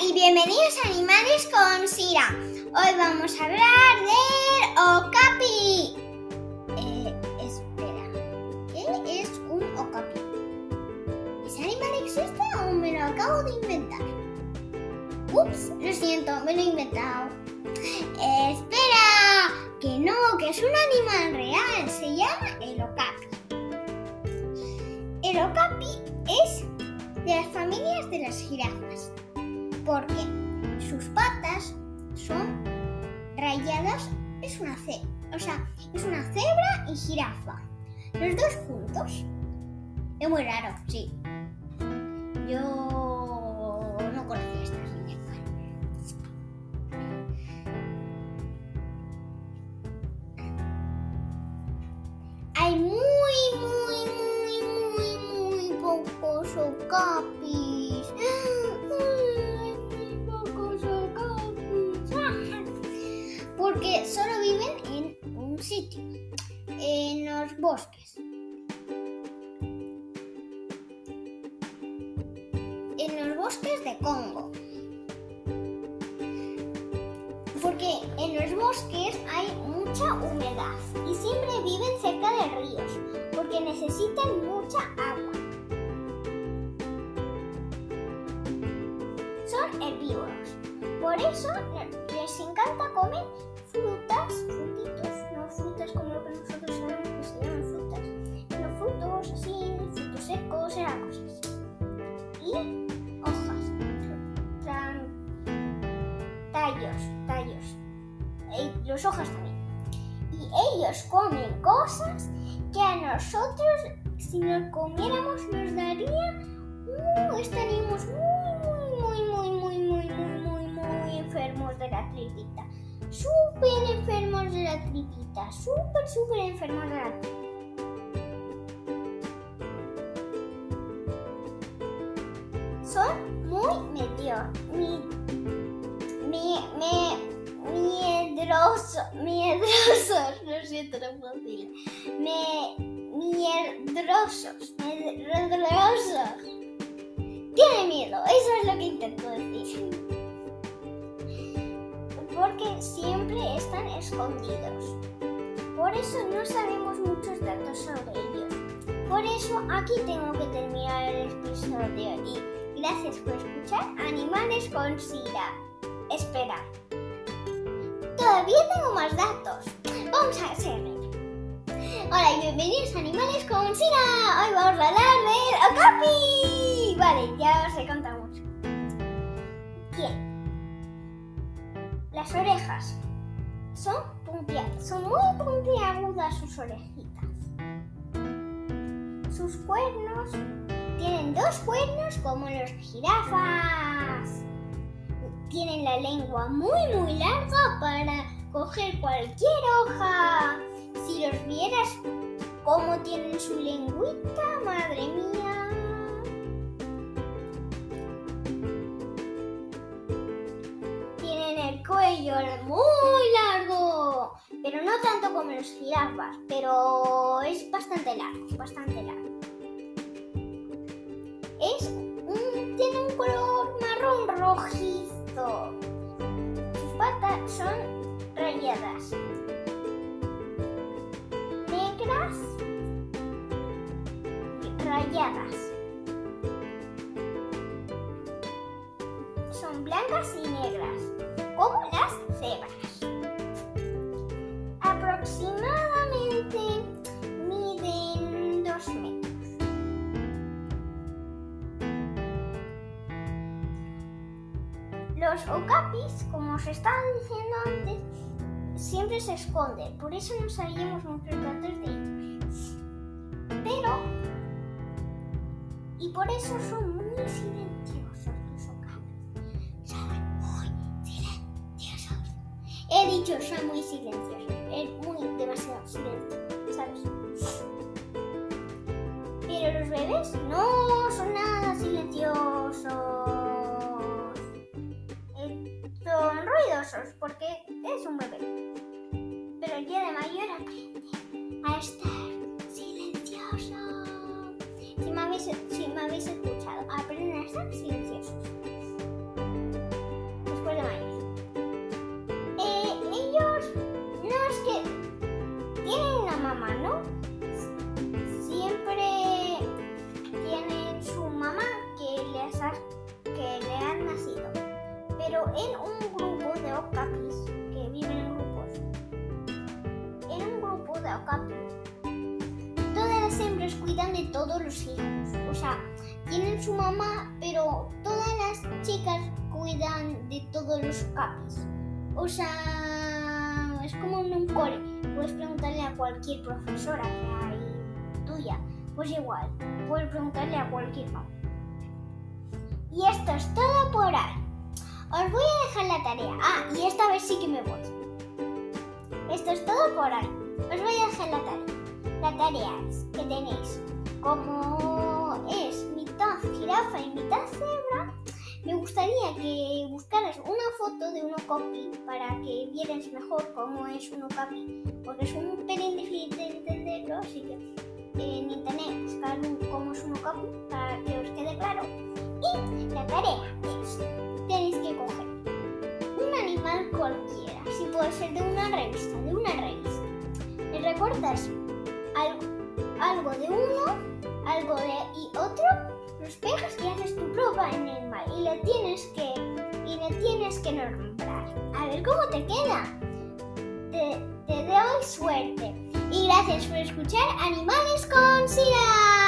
y bienvenidos a Animales con Sira. Hoy vamos a hablar del okapi. Eh, espera, ¿qué es un okapi? ¿Ese animal existe o me lo acabo de inventar? Ups, lo siento, me lo he inventado. espera, que no, que es un animal real, se llama el okapi. El okapi es de las familias de las jirafas porque sus patas son rayadas, es una ce o sea, es una cebra y jirafa. Los dos juntos. Es muy raro, sí. Yo no conocía estas líneas. Hay muy, muy, muy, muy, muy pocos ocapis. Porque solo viven en un sitio, en los bosques. En los bosques de Congo. Porque en los bosques hay mucha humedad y siempre viven cerca de ríos porque necesitan mucha agua. Son herbívoros. Por eso hojas también. Y ellos comen cosas que a nosotros, si nos comiéramos, nos daría, uh, estaríamos muy, muy, muy, muy, muy, muy, muy, muy enfermos de la tripita súper enfermos de la tripita, súper, súper enfermos de la tripita. Miedrosos, miedrosos, lo siento, no puedo me, miedrosos, miedrosos. Tiene miedo, eso es lo que intento decir porque siempre están escondidos. Por eso no sabemos muchos datos sobre ellos. Por eso aquí tengo que terminar el episodio y gracias por escuchar Animales con Sira. Espera. Todavía tengo más datos. Vamos a seguir. Hola y bienvenidos a Animales con Sira. Hoy vamos a hablar del Okapi. Vale, ya os he contado mucho. Bien. Las orejas son puntiagudas, son muy puntiagudas sus orejitas. Sus cuernos tienen dos cuernos como los jirafas. Tienen la lengua muy muy larga para coger cualquier hoja. Si los vieras cómo tienen su lengüita, madre mía. cuello muy largo, pero no tanto como los jirafas, pero es bastante largo, bastante largo. Es tiene un color marrón rojizo. Sus patas son rayadas, negras, rayadas. Son blancas y negras como las cebras. Aproximadamente Los okapis, como os estaba diciendo antes, siempre se esconden, por eso no sabíamos muchos datos de ellos. Pero, y por eso son muy silenciosos. He dicho, son muy silenciosos. Es muy demasiado silencio, ¿sabes? Pero los bebés no son porque es un bebé. Pero ya de mayor aprende a estar un grupo de okapis que viven en grupos. En un grupo de okapis, todas las hembras cuidan de todos los hijos. O sea, tienen su mamá, pero todas las chicas cuidan de todos los okapis. O sea, es como en un cole. Puedes preguntarle a cualquier profesora que hay tuya. Pues igual, puedes preguntarle a cualquier mamá. Y esto es todo por hoy. Os voy a dejar la tarea. Ah, y esta vez sí que me voy. Esto es todo por hoy. Os voy a dejar la tarea. La tarea es que tenéis como es mitad jirafa y mitad cebra. Me gustaría que buscaras una foto de uno copy para que vierais mejor cómo es uno copy, porque es un pelín difícil de entenderlo, así que en internet buscar cómo es uno copy Algo, de uno, algo de y otro, los pegas y haces tu propio animal y le tienes que y le tienes que nombrar. A ver cómo te queda. Te, te doy suerte. Y gracias por escuchar Animales con Sira.